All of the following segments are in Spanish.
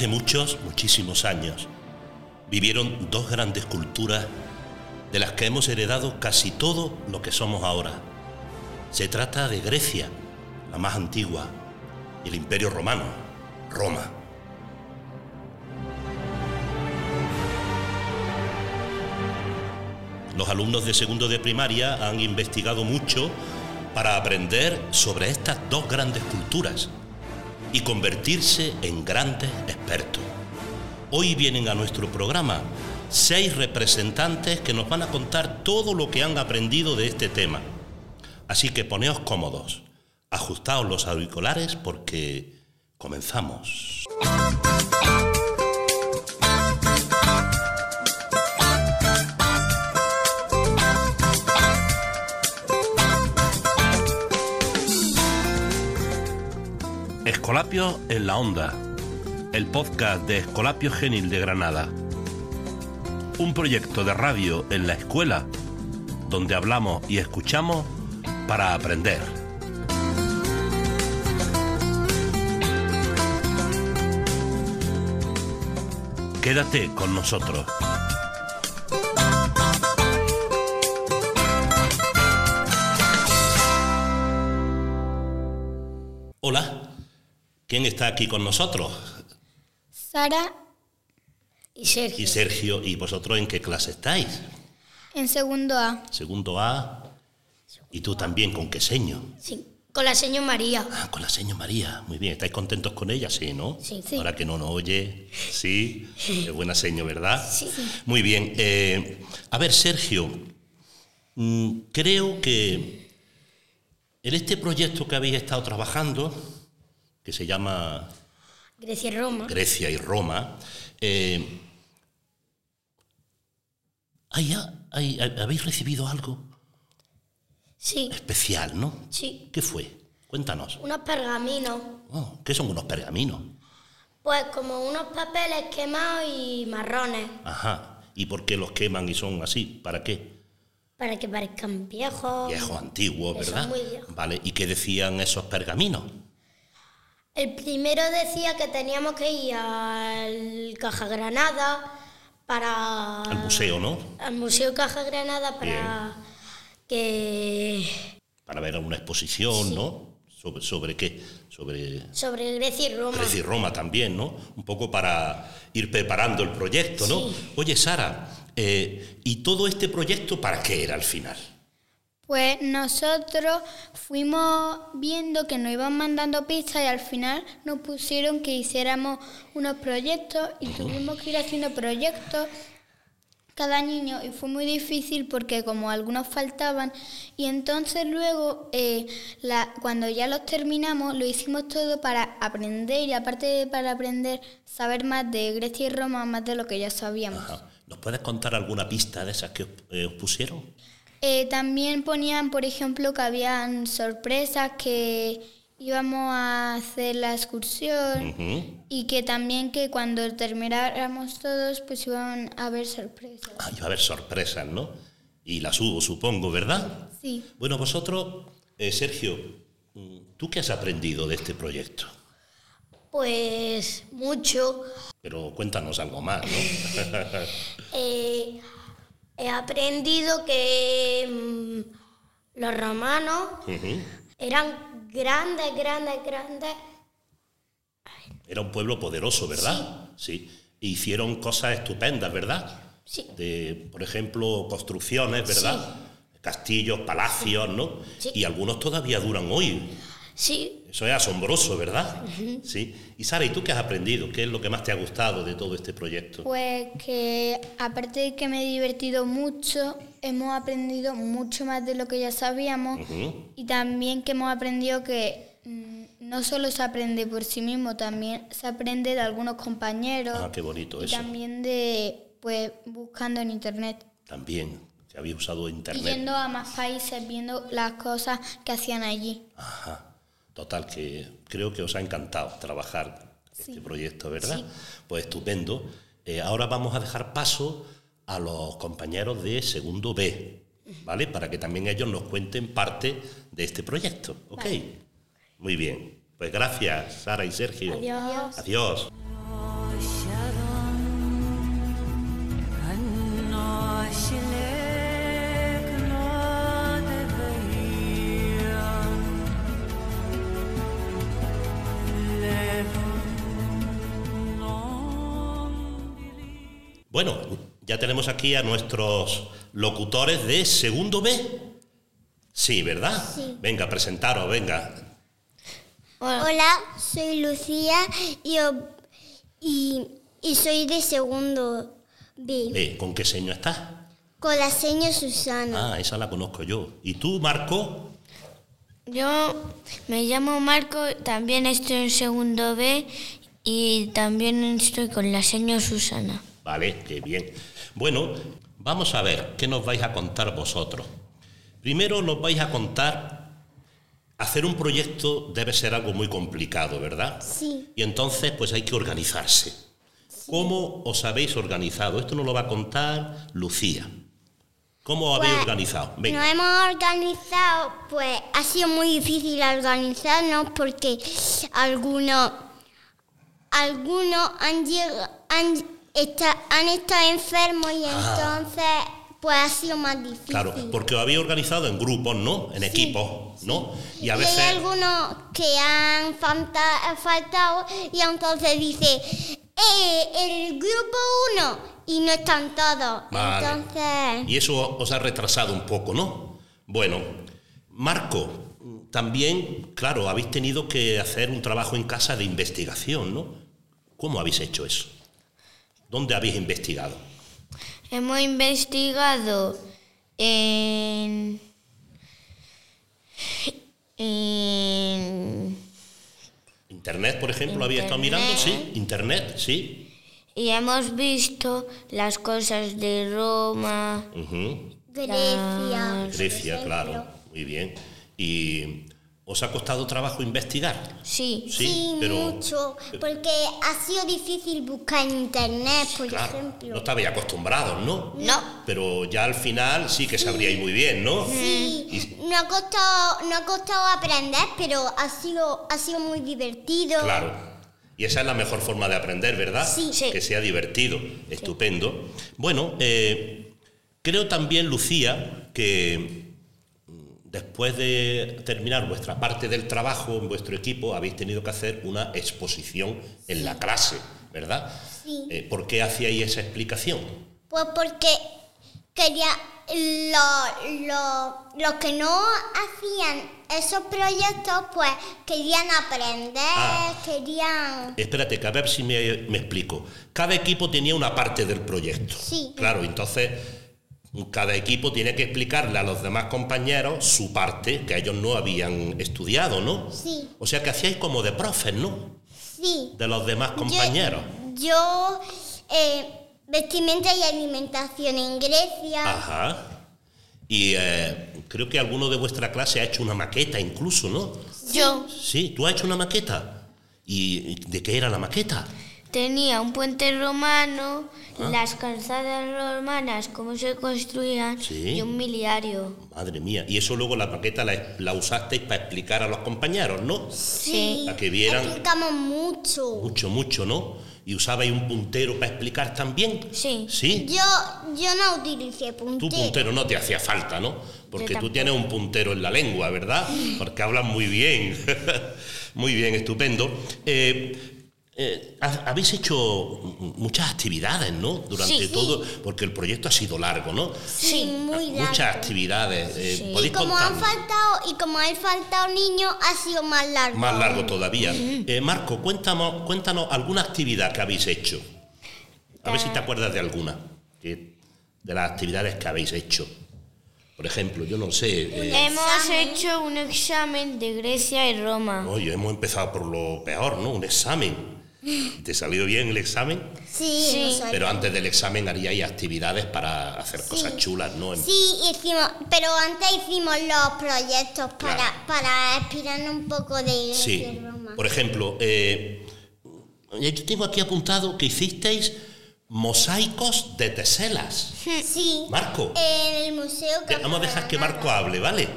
Hace muchos, muchísimos años, vivieron dos grandes culturas de las que hemos heredado casi todo lo que somos ahora. Se trata de Grecia, la más antigua, y el Imperio Romano, Roma. Los alumnos de segundo de primaria han investigado mucho para aprender sobre estas dos grandes culturas y convertirse en grandes expertos. Hoy vienen a nuestro programa seis representantes que nos van a contar todo lo que han aprendido de este tema. Así que poneos cómodos, ajustaos los auriculares porque comenzamos. Escolapios en la Onda, el podcast de Escolapio Genil de Granada. Un proyecto de radio en la escuela donde hablamos y escuchamos para aprender. Quédate con nosotros. ¿Quién está aquí con nosotros? Sara y Sergio. Y Sergio, ¿y vosotros en qué clase estáis? En segundo A. Segundo A. ¿Y tú también con qué seño? Sí, con la señora María. Ah, con la señora María. Muy bien, ¿estáis contentos con ella? Sí, ¿no? Sí. Sí. Ahora que no nos oye. Sí. Qué buena seño, ¿verdad? Sí. Muy bien. eh, a ver, Sergio, mm, creo que en este proyecto que habéis estado trabajando, que se llama Grecia y Roma. Grecia y Roma, eh, ¿hay- hay- ¿habéis recibido algo Sí, especial, no? sí. ¿Qué fue? Cuéntanos. Unos pergaminos. Oh, ¿Qué son unos pergaminos? Pues como unos papeles quemados y marrones. Ajá. ¿Y por qué los queman y son así? ¿Para qué? Para que parezcan viejos. Viejos, antiguos, Que son ¿verdad? muy viejos. Vale. ¿Y qué decían esos pergaminos? El primero decía que teníamos que ir al Caja Granada para... Al museo, ¿no? Al Museo Caja Granada para que... Para ver una exposición, ¿no? ¿Sobre, sobre qué? Sobre Sobre Grecia y Roma. Grecia y Roma también, ¿no? Un poco para ir preparando el proyecto, ¿no? Sí. Oye, Sara, eh, ¿y todo este proyecto para qué era al final? Pues nosotros fuimos viendo que nos iban mandando pistas y al final nos pusieron que hiciéramos unos proyectos y tuvimos que ir haciendo proyectos cada niño y fue muy difícil porque como algunos faltaban y entonces luego eh, la- cuando ya los terminamos lo hicimos todo para aprender y aparte de para aprender saber más de Grecia y Roma más de lo que ya sabíamos. Ajá. ¿Nos puedes contar alguna pista de esas que os, eh, os pusieron? Eh, también ponían, por ejemplo, que habían sorpresas, que íbamos a hacer la excursión y que también que cuando termináramos todos, pues iban a haber sorpresas. Ah, iba a haber sorpresas, ¿no? Y las hubo, supongo, ¿verdad? Sí. Bueno, vosotros, eh, Sergio, ¿tú qué has aprendido de este proyecto? Pues mucho. Pero cuéntanos algo más, ¿no? Eh, he aprendido que mm, los romanos eran grandes, grandes, grandes. Era un pueblo poderoso, ¿verdad? Sí. E hicieron cosas estupendas, ¿verdad? Sí. De, por ejemplo, construcciones, ¿verdad? Castillos, palacios, ¿no? Sí. Y algunos todavía duran hoy. Sí, Eso es asombroso, ¿verdad? Sí. Y Sara, ¿y tú qué has aprendido? ¿Qué es lo que más te ha gustado de todo este proyecto? Pues que aparte de que me he divertido mucho, hemos aprendido mucho más de lo que ya sabíamos y también que hemos aprendido que mm, no solo se aprende por sí mismo, también se aprende de algunos compañeros. Ah, qué bonito y eso. también de, pues, buscando en internet. También, que había usado Y internet. yendo a más países, viendo las cosas que hacían allí. Ajá. Total, que creo que os ha encantado trabajar este proyecto, ¿verdad? Pues estupendo. Eh, ahora vamos a dejar paso a los compañeros de segundo B, ¿vale? Para que también ellos nos cuenten parte de este proyecto, ¿ok? Muy bien. Pues gracias, Sara y Sergio. Adiós. Adiós. Bueno, ya tenemos aquí a nuestros locutores de segundo B. Sí, ¿verdad? Sí. Venga, presentaros, venga. Hola, soy Lucía y, y, y soy de segundo B. Eh, ¿Con qué seño estás? Con la seña Susana. Ah, esa la conozco yo. ¿Y tú, Marco? Yo me llamo Marco, también estoy en segundo B y también estoy con la señora Susana. Vale, qué bien. Bueno, vamos a ver qué nos vais a contar vosotros. Primero nos vais a contar, hacer un proyecto debe ser algo muy complicado, ¿verdad? Sí. Y entonces pues hay que organizarse. ¿Cómo os habéis organizado? Esto nos lo va a contar Lucía. ¿Cómo os habéis Pues, organizado? Venga. Nos hemos organizado, pues ha sido muy difícil organizarnos porque algunos, algunos han, lleg- han, esta- han estado enfermos y entonces pues ha sido más difícil. Ah. Claro, porque os habéis organizado en grupos, ¿no? En equipos, ¿no? Y a Y veces... hay algunos que han falta- faltado y entonces dice, eh, el grupo uno y no están todos. Vale. Entonces, Y eso os ha retrasado un poco, ¿no? Bueno, Marco, también, claro, habéis tenido que hacer un trabajo en casa de investigación, ¿no? ¿Cómo habéis hecho eso? ¿Dónde habéis investigado? Hemos investigado en... en- ¿Internet, por ejemplo, habéis estado mirando? Sí, Internet, sí. y hemos visto las cosas de Roma. Grecia. Grecia, claro, muy bien. ¿Y os ha costado trabajo investigar? Sí, Sí, Sí, pero... mucho, porque ha sido difícil buscar en internet, por Claro, ejemplo. no estabais acostumbrados, ¿no? No. Pero ya al final sí que sabríais muy bien, ¿no? Sí, no ha costado, no ha costado aprender, pero ha sido, ha sido muy divertido. Claro. Y esa es la mejor forma de aprender, ¿verdad? Sí. Sí. Que sea divertido. Estupendo. Bueno, eh, creo también, Lucía, que después de terminar vuestra parte del trabajo en vuestro equipo, habéis tenido que hacer una exposición en la clase, ¿verdad? Sí. Eh, ¿Por qué hacíais esa explicación? Pues porque quería lo- lo- los que no hacían esos proyectos, pues querían aprender, Ah. querían... Espérate, que a ver si me, me explico. Cada equipo tenía una parte del proyecto. Sí. Claro, entonces cada equipo tiene que explicarle a los demás compañeros su parte que ellos no habían estudiado, ¿no? Sí. O sea que hacíais como de profes, ¿no? Sí. De los demás compañeros. Yo, yo, eh, vestimenta y alimentación en Grecia. Ajá. Y eh, creo que alguno de vuestra clase ha hecho una maqueta incluso, ¿no? yo Sí, tú has hecho una maqueta. ¿Y de qué era la maqueta? Tenía un puente romano, las calzadas romanas, cómo se construían Sí. y un miliario. Madre mía. Y eso luego la maqueta la, la usasteis para explicar a los compañeros, ¿no? Sí. Para que vieran Explicamos mucho. mucho, mucho, ¿no? Y usabais un puntero para explicar también. Sí. Sí. Yo, yo no utilicé Tu puntero. puntero no te hacía falta, ¿no? Porque tú tienes un puntero en la lengua, ¿verdad? Porque hablas muy bien. muy bien, estupendo. Eh, eh, ha- habéis hecho muchas actividades, ¿no? Durante Sí. todo, porque el proyecto ha sido largo, ¿no? Sí, muy largo. Muchas actividades. eh, Sí. Y ¿Podéis como han faltado, y como han faltado niños, ha sido más largo. Más largo todavía. Eh, Marco, cuéntanos, cuéntanos alguna actividad que habéis hecho. A ver si te acuerdas de alguna. de las actividades que habéis hecho. Por ejemplo, yo no sé. eh, Hemos hecho un examen de Grecia y Roma. oye, hemos empezado por lo peor, ¿no? Un examen. ¿Te salió bien el examen? Sí. Pero antes del examen haríais actividades para hacer cosas chulas, ¿no? En- Sí, hicimos, pero antes hicimos los proyectos para, Claro. para inspirarnos un poco de Sí. Grecia y Roma. Por ejemplo, eh, yo tengo aquí apuntado que hicisteis mosaicos de teselas. Sí. Marco. En el museo. Te- Vamos a dejar que. Marco hable, ¿vale?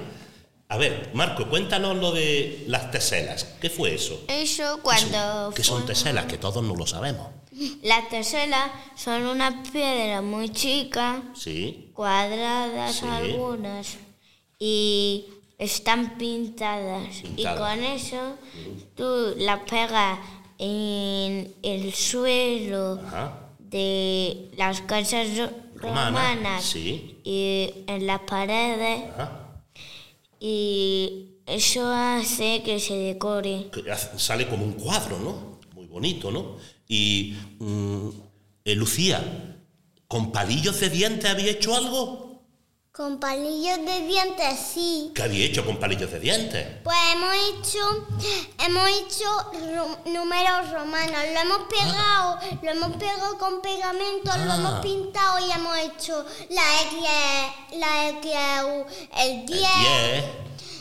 A ver, Marco, cuéntanos lo de las teselas. ¿Qué fue eso? Eso cuando ¿Qué son fue- teselas? Que todos no lo sabemos. Las teselas son unas piedras muy chicas, Sí. cuadradas Sí. algunas, y están pintadas. Pintadas. Y con eso tú las pegas en el suelo Ajá. de las casas ro- Romana, romanas sí. y en las paredes Ajá. Y eso hace que se decore. Que sale como un cuadro, ¿no? Muy bonito, ¿no? Y mm, eh, Lucía, ¿con palillos de dientes había hecho algo? Con palillos de dientes, sí. ¿Qué había hecho con palillos de dientes? Pues hemos hecho, hemos hecho ro- números romanos, lo hemos pegado, lo hemos pegado con pegamento, lo Ah. hemos pintado y hemos hecho la X, la XU, el 10, Diez.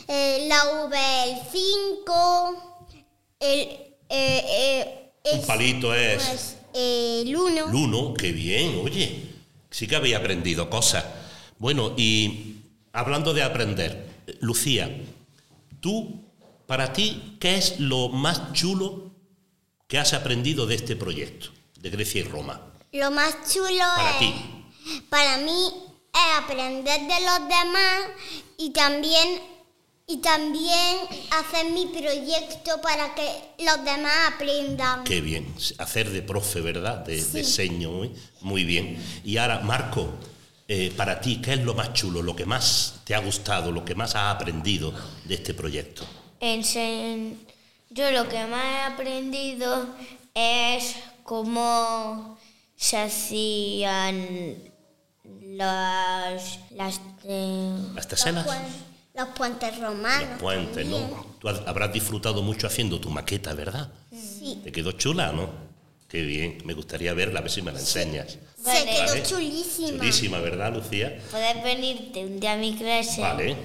eh, la V, el 5, el, eh, eh, Un palito es pues, el 1. el uno. Qué bien, oye. Sí que había aprendido cosas. Bueno, y hablando de aprender, Lucía, tú, para ti, ¿qué es lo más chulo que has aprendido de este proyecto, de Grecia y Roma? Lo más chulo Para es, ti. para mí, es aprender de los demás y también, y también hacer mi proyecto para que los demás aprendan. Qué bien, hacer de profe, ¿verdad? De, de seño, ¿eh? muy bien. Y ahora, Marco, eh, para ti, ¿qué es lo más chulo, lo que más te ha gustado, lo que más has aprendido de este proyecto? Ense- Yo lo que más he aprendido es cómo se hacían las, las eh, ¿Las Los, puentes romanos. Los puentes, ¿no? Tú habrás disfrutado mucho haciendo tu maqueta, ¿verdad? Sí. Te quedó chula, ¿no? Qué bien, me gustaría verla, a ver si me la enseñas. Se Vale. quedó Vale. chulísima. Chulísima, ¿verdad, Lucía? Puedes venirte un día a mi clase. Vale,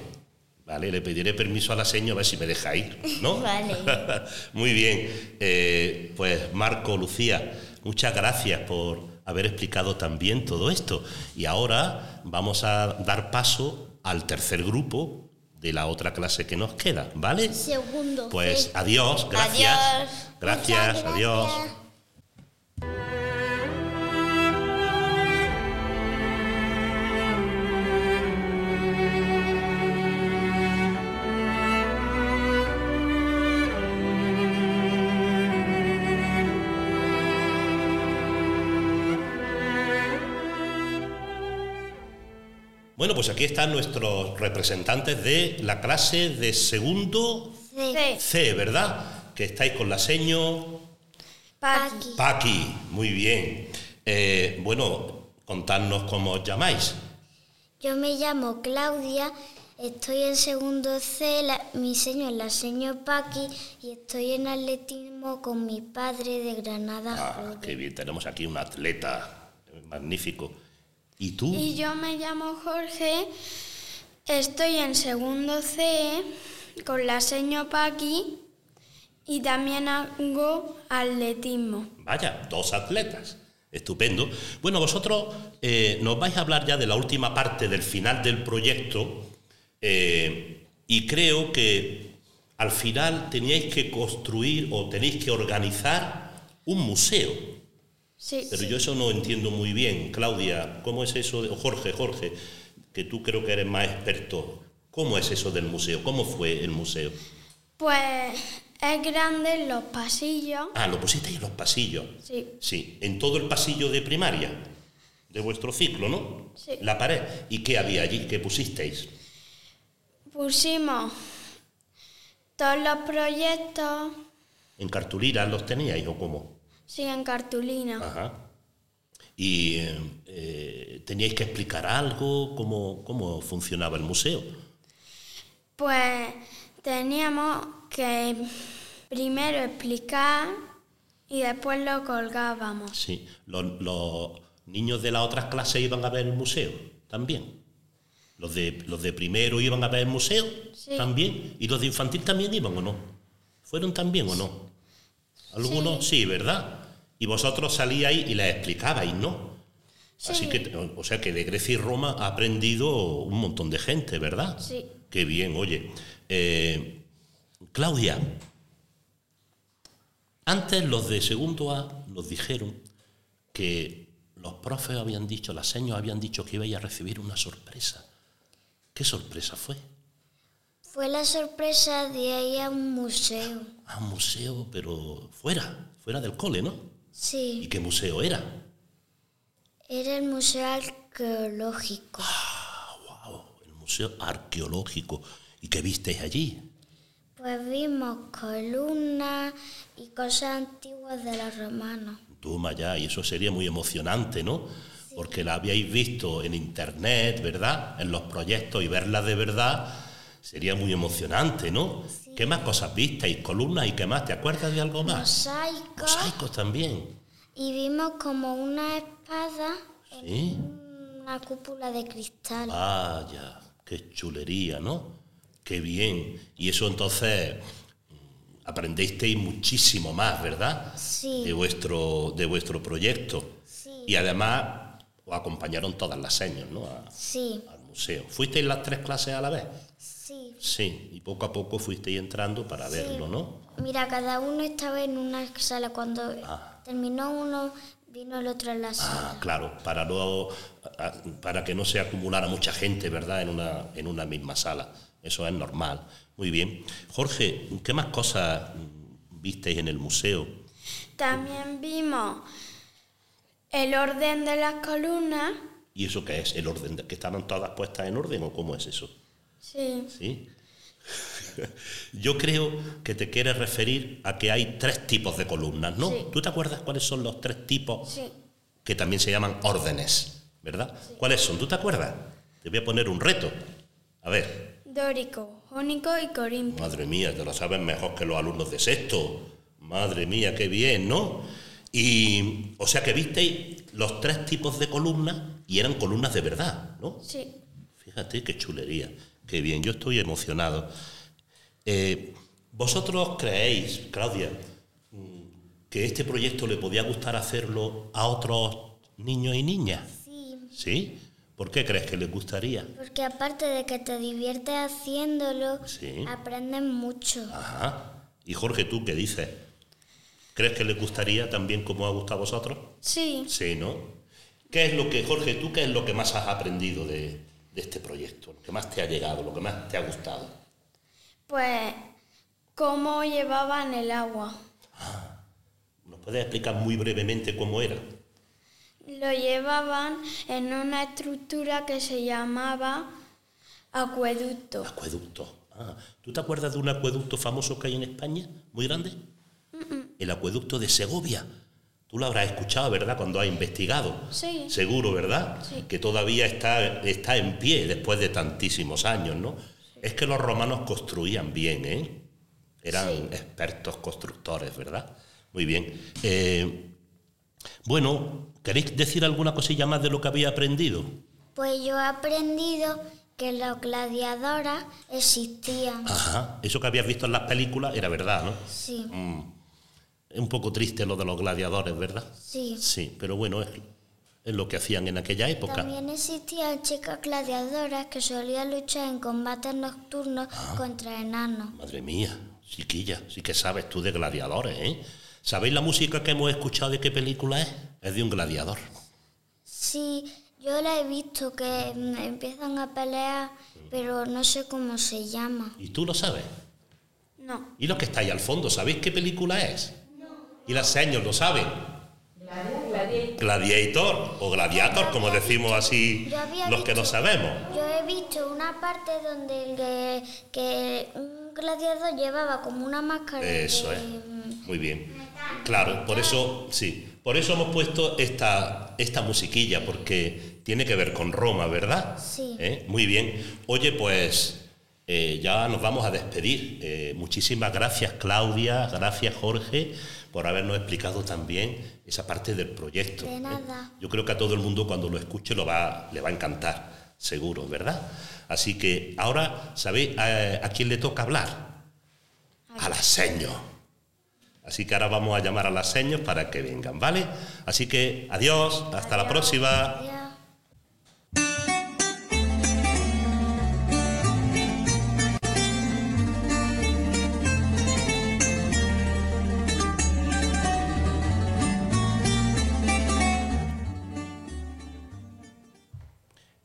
vale, le pediré permiso a la señora a ver si me deja ir, ¿no? Vale. Muy bien, Eh, pues Marco, Lucía, muchas gracias por haber explicado también todo esto. Y ahora vamos a dar paso al tercer grupo de la otra clase que nos queda, ¿vale? Segundo. Pues adiós, gracias. Adiós. Gracias, Muchas adiós. Pues aquí están nuestros representantes de la clase de segundo C. C, ¿verdad? Que estáis con la seño Paqui. Paqui. Muy bien. Eh, bueno, contadnos cómo os llamáis. Yo me llamo Claudia, estoy en segundo C, la- mi seño es la señor Paqui y estoy en atletismo con mi padre de Granada. Ah, qué bien, tenemos aquí un atleta magnífico. ¿Y tú? Y yo me llamo Jorge, estoy en segundo C con la seño Paqui y también hago atletismo. Vaya, dos atletas. Estupendo. Bueno, vosotros eh, nos vais a hablar ya de la última parte del final del proyecto eh, y creo que al final teníais que construir o tenéis que organizar un museo. Sí, Pero yo eso no entiendo muy bien. Claudia, ¿cómo es eso? de- o Jorge, Jorge, que tú creo que eres más experto. ¿Cómo es eso del museo? ¿Cómo fue el museo? pues es grande los pasillos. Ah, lo pusisteis en los pasillos. Sí, Sí, en todo el pasillo de primaria, de vuestro ciclo, ¿no? Sí. La pared. ¿Y qué había allí? ¿Qué pusisteis? pusimos todos los proyectos, ¿En cartulinas los teníais o cómo? Sí, en cartulina. Ajá. ¿Y eh, teníais que explicar algo? ¿Cómo, ¿Cómo funcionaba el museo? Pues teníamos que primero explicar y después lo colgábamos. Sí. ¿Los, los niños de las otras clases iban a ver el museo también? ¿Los de, los de primero iban a ver el museo Sí. también? ¿Y los de infantil también iban o no? ¿Fueron también o no? Algunos sí, ¿verdad? Y vosotros salíais y les explicabais, ¿no? Así que, o sea que de Grecia y Roma ha aprendido un montón de gente, ¿verdad? Sí. Qué bien, oye. Eh, Claudia, antes los de segundo A nos dijeron que los profes habían dicho, las señas habían dicho que ibais a recibir una sorpresa. ¿Qué sorpresa fue? Fue la sorpresa de ir a un museo. A un museo, pero fuera, fuera del cole, ¿no? ¿Y Sí, qué museo era? Era el Museo Arqueológico. ¡Wow! El Museo Arqueológico. ¿Y qué visteis allí? Pues vimos columnas y cosas antiguas de los romanos. Toma ya, y eso sería muy emocionante, ¿no? Porque la habíais visto en internet, ¿verdad? En los proyectos y verla de verdad sería muy emocionante, ¿no? ¿Qué más cosas visteis? ¿Columnas y qué más? ¿Te acuerdas de algo más? Mosaicos. Mosaicos también. Y vimos como una espada Sí. en una cúpula de cristal. Vaya, qué chulería, ¿no? Qué bien. Y eso entonces mm, aprendisteis muchísimo más, ¿verdad? Sí. De vuestro, de vuestro proyecto. Sí. Y además os acompañaron todas las señas, ¿no? A- Sí, museo. ¿Fuisteis las tres clases a la vez? sí. Sí, y poco a poco fuisteis entrando para verlo, ¿no? Mira, cada uno estaba en una sala. Cuando Ah. terminó uno, vino el otro en la sala. Ah, claro, para no para que no se acumulara mucha gente, ¿verdad? En una, en una misma sala. Eso es normal. Muy bien. Jorge, ¿qué más cosas visteis en el museo? También vimos el orden de las columnas. ¿Y eso qué es? ¿El orden? de- ¿Que estaban todas puestas en orden o cómo es eso? Sí. ¿Sí? Yo creo que te quieres referir a que hay tres tipos de columnas, ¿no? Sí. ¿Tú te acuerdas cuáles son los tres tipos? Sí. Que también se llaman órdenes, ¿verdad? ¿Cuáles son? ¿Tú te acuerdas? Te voy a poner un reto. A ver, Dórico, jónico y corintio. madre mía, te lo sabes mejor que los alumnos de sexto. Madre mía, qué bien, ¿no? Y, o sea que visteis los tres tipos de columnas y eran columnas de verdad, ¿no? Sí. Fíjate qué chulería, qué bien, yo estoy emocionado. Eh, ¿Vosotros creéis, Claudia, mm, que este proyecto le podía gustar hacerlo a otros niños y niñas? Sí, ¿Sí? ¿Por qué crees que les gustaría? porque aparte de que te diviertes haciéndolo, Sí. aprendes mucho. Ajá. Y Jorge, ¿tú qué dices? ¿Crees que les gustaría también como ha gustado a vosotros? Sí. Sí, ¿no? ¿Qué es lo que, Jorge, tú qué es lo que más has aprendido de, de este proyecto? Lo que más te ha llegado, lo que más te ha gustado. Pues, cómo llevaban el agua. ¿Nos puedes explicar muy brevemente cómo era? Lo llevaban en una estructura que se llamaba acueducto. Acueducto. Ah, ¿Tú te acuerdas de un acueducto famoso que hay en España? ¿Muy grande? El acueducto de Segovia. Tú lo habrás escuchado, ¿verdad? Cuando has investigado. Sí. Seguro, ¿verdad? Sí. Que todavía está, está en pie después de tantísimos años, ¿no? Es que los romanos construían bien, ¿eh? Eran expertos constructores, ¿verdad? Muy bien. Eh, bueno, ¿queréis decir alguna cosilla más de lo que había aprendido? Pues yo he aprendido que los gladiadoras existían. Ajá, eso que habías visto en las películas era verdad, ¿no? Sí, Es un poco triste lo de los gladiadores, ¿verdad? sí. Sí, pero bueno, es, es lo que hacían en aquella época. También existían chicas gladiadoras que solían luchar en combates nocturnos Ah. contra enanos. Madre mía, chiquilla, sí que sabes tú de gladiadores, ¿eh? ¿Sabéis la música que hemos escuchado de qué película es? Es de un gladiador. Sí, yo la he visto que mm, empiezan a pelear, pero no sé cómo se llama. ¿Y tú lo sabes? No. ¿Y los que estáis al fondo, sabéis qué película es? ¿Y las señas lo saben? Gladiator o Gladiator, como decimos así los que no sabemos. Yo he visto una parte donde que, que un gladiador llevaba como una máscara Eso de, es. mm, Muy bien. Claro, por eso, sí. Por eso hemos puesto esta, esta musiquilla, porque tiene que ver con Roma, ¿verdad? Sí. ¿Eh? Muy bien. Oye, pues eh, ya nos vamos a despedir. Eh, muchísimas gracias, Claudia, gracias, Jorge, por habernos explicado también esa parte del proyecto. De ¿eh? nada. Yo creo que a todo el mundo cuando lo escuche lo va, le va a encantar, seguro, ¿verdad? Así que ahora, ¿sabéis a, a quién le toca hablar? A las seños. Así que ahora vamos a llamar a las señas para que vengan, ¿vale? Así que adiós, hasta la próxima. Adiós.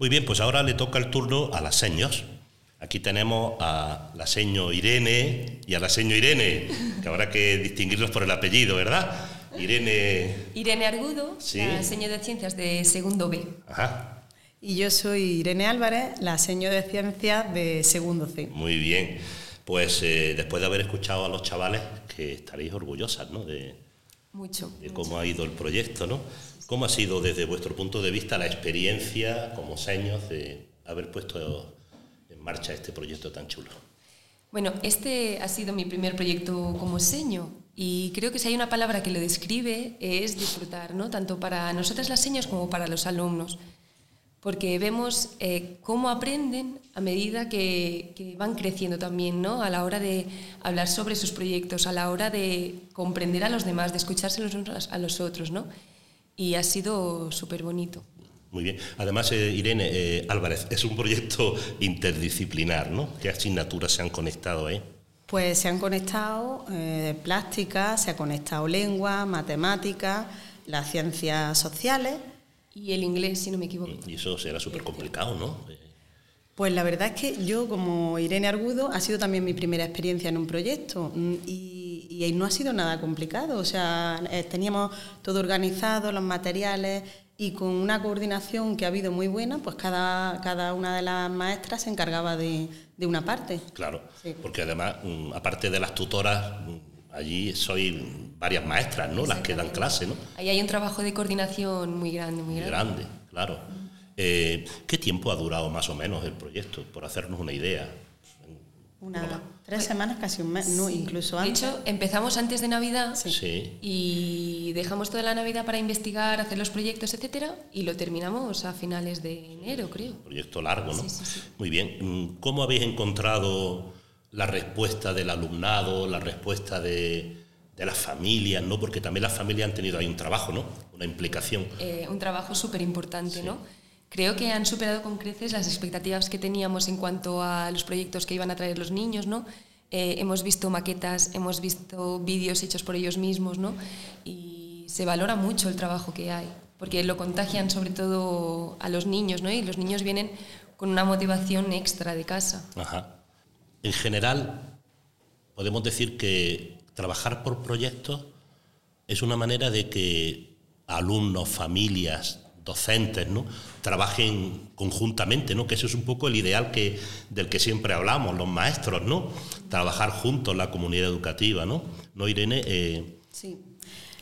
Muy bien, pues ahora le toca el turno a las señas. Aquí tenemos a la seño Irene y a la seño Irene, que habrá que distinguirlos por el apellido, ¿verdad? Irene. Irene Argudo, Sí. la seño de ciencias de segundo B. Ajá, Y yo soy Irene Álvarez, la seño de ciencias de segundo C. muy bien. Pues eh, después de haber escuchado a los chavales, que estaréis orgullosas, ¿no? De, Mucho. de cómo ha ido el proyecto, ¿no? ¿Cómo ha sido desde vuestro punto de vista la experiencia como seños de haber puesto en marcha este proyecto tan chulo? Bueno, este ha sido mi primer proyecto como seño y creo que si hay una palabra que lo describe es disfrutar, ¿no? Tanto para nosotras las señas como para los alumnos. Porque vemos eh, cómo aprenden a medida que, que van creciendo también, ¿no? A la hora de hablar sobre sus proyectos, a la hora de comprender a los demás, de escucharse los unos a los otros, ¿no? Y ha sido súper bonito. Muy bien. Además, eh, Irene eh, Álvarez, es un proyecto interdisciplinar, ¿no? ¿Qué asignaturas se han conectado ahí? Pues se han conectado eh, plástica, se ha conectado lengua, matemáticas, las ciencias sociales. Y el inglés, si no me equivoco. Y eso será súper complicado, ¿no? Eh, Pues la verdad es que yo, como Irene Argudo, ha sido también mi primera experiencia en un proyecto mm, y, y no ha sido nada complicado. O sea, eh, teníamos todo organizado, los materiales y con una coordinación que ha habido muy buena, pues cada, cada una de las maestras se encargaba de, de una parte. Claro, Sí. porque además, mm, aparte de las tutoras, mm, allí soy varias maestras, ¿no? Las que dan clase, ¿no? Ahí hay un trabajo de coordinación muy grande, muy grande. grande, claro. Eh, ¿Qué tiempo ha durado más o menos el proyecto? Por hacernos una idea. Unas tres semanas, casi un mes, no, incluso De antes. hecho, empezamos antes de Navidad Sí. y dejamos toda la Navidad para investigar, hacer los proyectos, etcétera, y lo terminamos a finales de enero, creo. Proyecto largo, ¿no? Sí, sí, sí. Muy bien. ¿Cómo habéis encontrado la respuesta del alumnado, la respuesta de, de las familias, ¿no? Porque también las familias han tenido ahí un trabajo, ¿no? Una implicación. Eh, un trabajo súper importante, ¿no? Creo que han superado con creces las expectativas que teníamos en cuanto a los proyectos que iban a traer los niños, ¿no? Eh, hemos visto maquetas, hemos visto vídeos hechos por ellos mismos, ¿no? Y se valora mucho el trabajo que hay, porque lo contagian sobre todo a los niños, ¿no? Y los niños vienen con una motivación extra de casa. Ajá. En general, podemos decir que trabajar por proyectos es una manera de que alumnos, familias, docentes, ¿no? trabajen conjuntamente, ¿no? Que eso es un poco el ideal que, del que siempre hablamos, los maestros, ¿no? Trabajar juntos la comunidad educativa, ¿no? ¿No, Irene? Eh, Sí.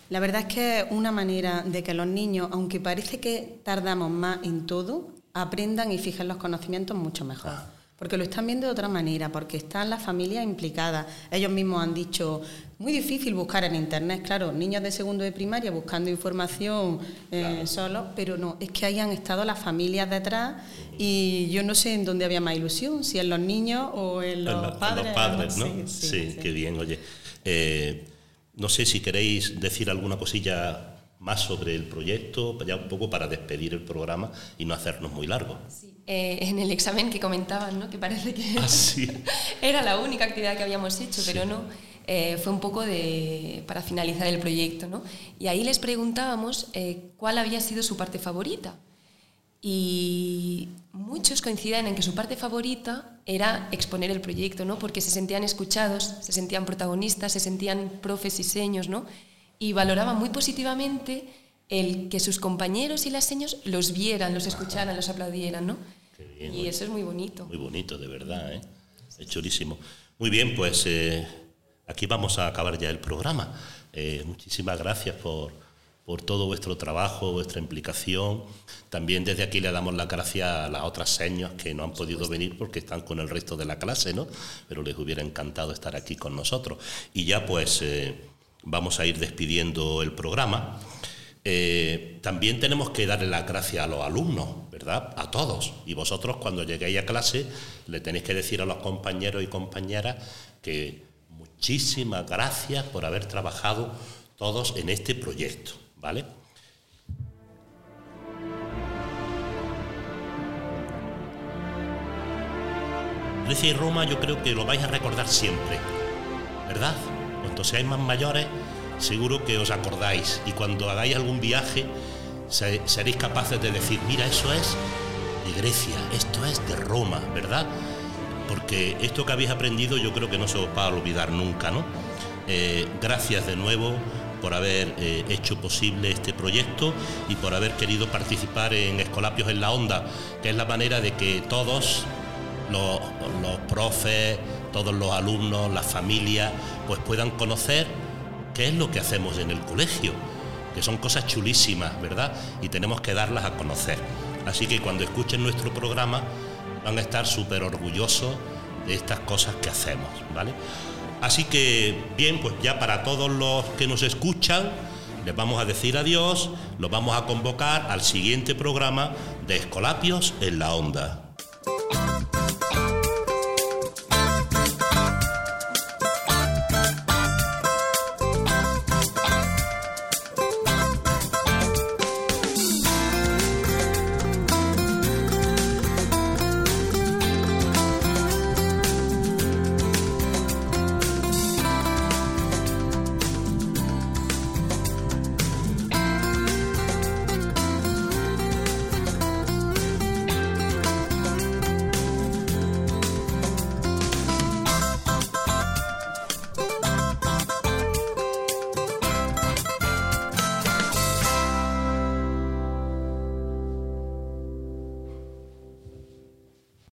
La verdad es que es una manera de que los niños, aunque parece que tardamos más en todo, aprendan y fijen los conocimientos mucho mejor. Porque lo están viendo de otra manera, porque están las familias implicadas. Ellos mismos han dicho, muy difícil buscar en Internet, claro, niños de segundo de primaria buscando información eh, solos, pero no, es que ahí han estado las familias detrás y yo no sé en dónde había más ilusión, si en los niños o en los en la- en padres. los padres, ¿no? Sí, Sí, sí, sí. qué bien, oye. Eh, no sé si queréis decir alguna cosilla más sobre el proyecto, ya un poco para despedir el programa y no hacernos muy largo. Eh, en el examen que comentaban, ¿no? que parece que Ah, sí. era la única actividad que habíamos hecho, pero no. Eh, fue un poco de, para finalizar el proyecto. ¿no? Y ahí les preguntábamos eh, cuál había sido su parte favorita. Y muchos coincidían en que su parte favorita era exponer el proyecto, ¿no? porque se sentían escuchados, se sentían protagonistas, se sentían profes y seños, ¿no? y valoraban muy positivamente el que sus compañeros y las seños los vieran, los escucharan, los aplaudieran. ¿no? Bien, y eso es muy bonito. Muy bonito, de verdad, ¿eh? Es chulísimo. Muy bien, pues eh, aquí vamos a acabar ya el programa. Eh, muchísimas gracias por, por todo vuestro trabajo, vuestra implicación. También desde aquí le damos las gracias a las otras señas que no han podido venir porque están con el resto de la clase, ¿no? Pero les hubiera encantado estar aquí con nosotros. Y ya pues eh, vamos a ir despidiendo el programa. Eh, también tenemos que darle las gracias a los alumnos, ¿verdad? A todos. Y vosotros cuando lleguéis a clase le tenéis que decir a los compañeros y compañeras que muchísimas gracias por haber trabajado todos en este proyecto, ¿vale? Grecia y Roma yo creo que lo vais a recordar siempre, ¿verdad? Cuando seáis más mayores, seguro que os acordáis y cuando hagáis algún viaje se- seréis capaces de decir, mira, eso es de Grecia, esto es de Roma, ¿verdad? Porque esto que habéis aprendido yo creo que no se os va a olvidar nunca, ¿no? Eh, gracias de nuevo por haber eh, hecho posible este proyecto y por haber querido participar en Escolapios en la Onda, que es la manera de que todos los, los profes, todos los alumnos, las familias, pues puedan conocer qué es lo que hacemos en el colegio, que son cosas chulísimas, ¿verdad? Y tenemos que darlas a conocer. Así que cuando escuchen nuestro programa van a estar súper orgullosos de estas cosas que hacemos, ¿vale? Así que, bien, pues ya para todos los que nos escuchan, les vamos a decir adiós, los vamos a convocar al siguiente programa de Escolapios en la Onda.